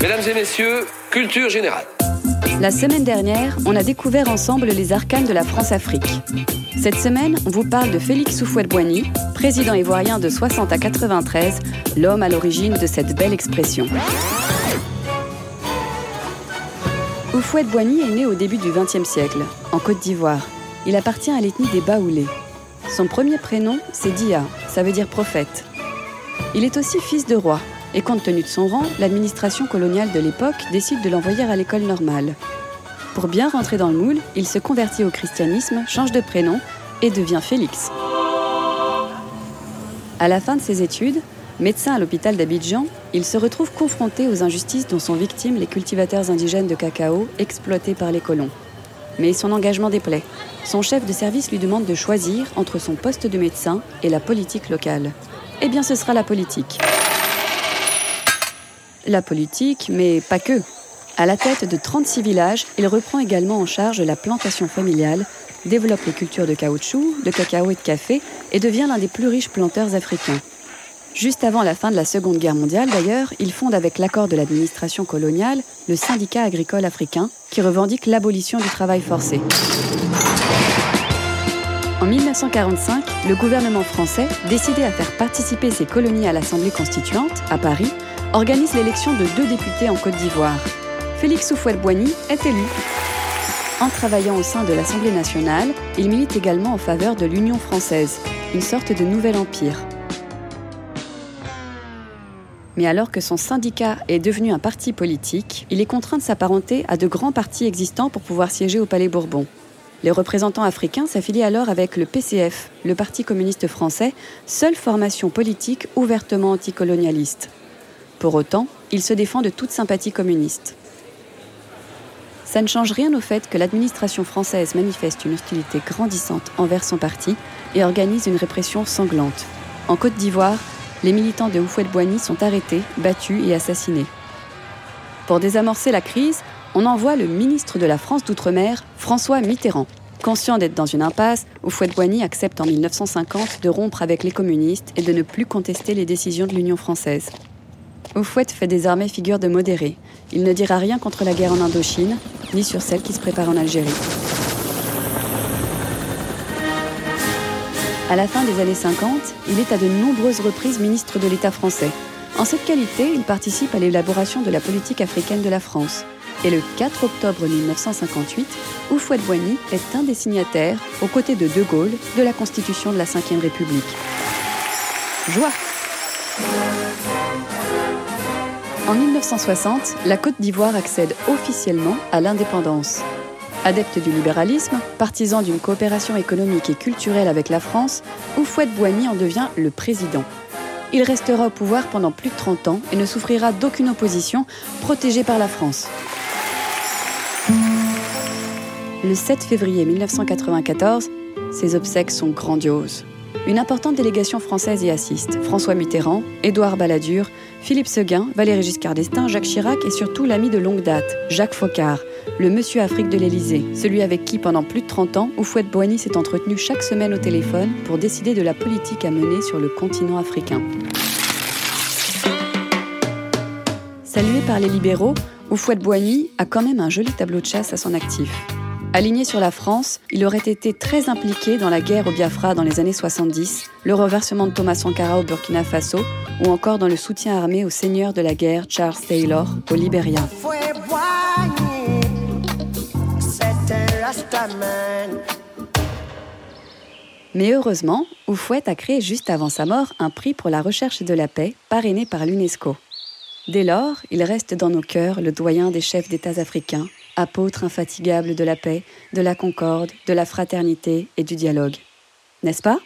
Mesdames et messieurs, culture générale. La semaine dernière, on a découvert ensemble les arcanes de la France-Afrique. Cette semaine, on vous parle de Félix Houphouët-Boigny, président ivoirien de 60 à 93, l'homme à l'origine de cette belle expression. Houphouët-Boigny est né au début du XXe siècle, en Côte d'Ivoire. Il appartient à l'ethnie des Baoulés. Son premier prénom, c'est Dia, ça veut dire prophète. Il est aussi fils de roi, et compte tenu de son rang, l'administration coloniale de l'époque décide de l'envoyer à l'école normale. Pour bien rentrer dans le moule, il se convertit au christianisme, change de prénom et devient Félix. À la fin de ses études, médecin à l'hôpital d'Abidjan, il se retrouve confronté aux injustices dont sont victimes les cultivateurs indigènes de cacao exploités par les colons. Mais son engagement déplaît. Son chef de service lui demande de choisir entre son poste de médecin et la politique locale. Eh bien, ce sera la politique. La politique, mais pas que. À la tête de 36 villages, il reprend également en charge la plantation familiale, développe les cultures de caoutchouc, de cacao et de café et devient l'un des plus riches planteurs africains. Juste avant la fin de la Seconde Guerre mondiale, d'ailleurs, il fonde avec l'accord de l'administration coloniale le syndicat agricole africain qui revendique l'abolition du travail forcé. En 1945, le gouvernement français, décidé à faire participer ses colonies à l'Assemblée constituante, à Paris, organise l'élection de deux députés en Côte d'Ivoire. Félix Houphouët-Boigny est élu. En travaillant au sein de l'Assemblée nationale, il milite également en faveur de l'Union française, une sorte de nouvel empire. Mais alors que son syndicat est devenu un parti politique, il est contraint de s'apparenter à de grands partis existants pour pouvoir siéger au Palais Bourbon. Les représentants africains s'affilient alors avec le PCF, le Parti communiste français, seule formation politique ouvertement anticolonialiste. Pour autant, il se défend de toute sympathie communiste. Ça ne change rien au fait que l'administration française manifeste une hostilité grandissante envers son parti et organise une répression sanglante. En Côte d'Ivoire, les militants de Houphouët-Boigny sont arrêtés, battus et assassinés. Pour désamorcer la crise, on envoie le ministre de la France d'Outre-mer, François Mitterrand. Conscient d'être dans une impasse, Houphouët-Boigny accepte en 1950 de rompre avec les communistes et de ne plus contester les décisions de l'Union française. Oufouette fait désormais figure de modéré. Il ne dira rien contre la guerre en Indochine, ni sur celle qui se prépare en Algérie. À la fin des années 50, il est à de nombreuses reprises ministre de l'État français. En cette qualité, il participe à l'élaboration de la politique africaine de la France. Et le 4 octobre 1958, Houphouët-Boigny est un des signataires, aux côtés de De Gaulle, de la Constitution de la Ve République. Joie En 1960, la Côte d'Ivoire accède officiellement à l'indépendance. Adepte du libéralisme, partisan d'une coopération économique et culturelle avec la France, Houphouët-Boigny en devient le président. Il restera au pouvoir pendant plus de 30 ans et ne souffrira d'aucune opposition, protégé par la France. Le 7 février 1994, ses obsèques sont grandioses. Une importante délégation française y assiste. François Mitterrand, Édouard Balladur, Philippe Seguin, Valéry Giscard d'Estaing, Jacques Chirac et surtout l'ami de longue date, Jacques Faucard, le monsieur Afrique de l'Élysée, celui avec qui pendant plus de 30 ans, Oufouette Boigny s'est entretenu chaque semaine au téléphone pour décider de la politique à mener sur le continent africain. Salué par les libéraux, Oufouette-Boigny a quand même un joli tableau de chasse à son actif. Aligné sur la France, il aurait été très impliqué dans la guerre au Biafra dans les années 70, le reversement de Thomas Sankara au Burkina Faso ou encore dans le soutien armé au seigneur de la guerre Charles Taylor au Libéria. Mais heureusement, Oufouette a créé juste avant sa mort un prix pour la recherche de la paix parrainé par l'UNESCO. Dès lors, il reste dans nos cœurs le doyen des chefs d'États africains apôtre infatigable de la paix, de la concorde, de la fraternité et du dialogue. N'est-ce pas?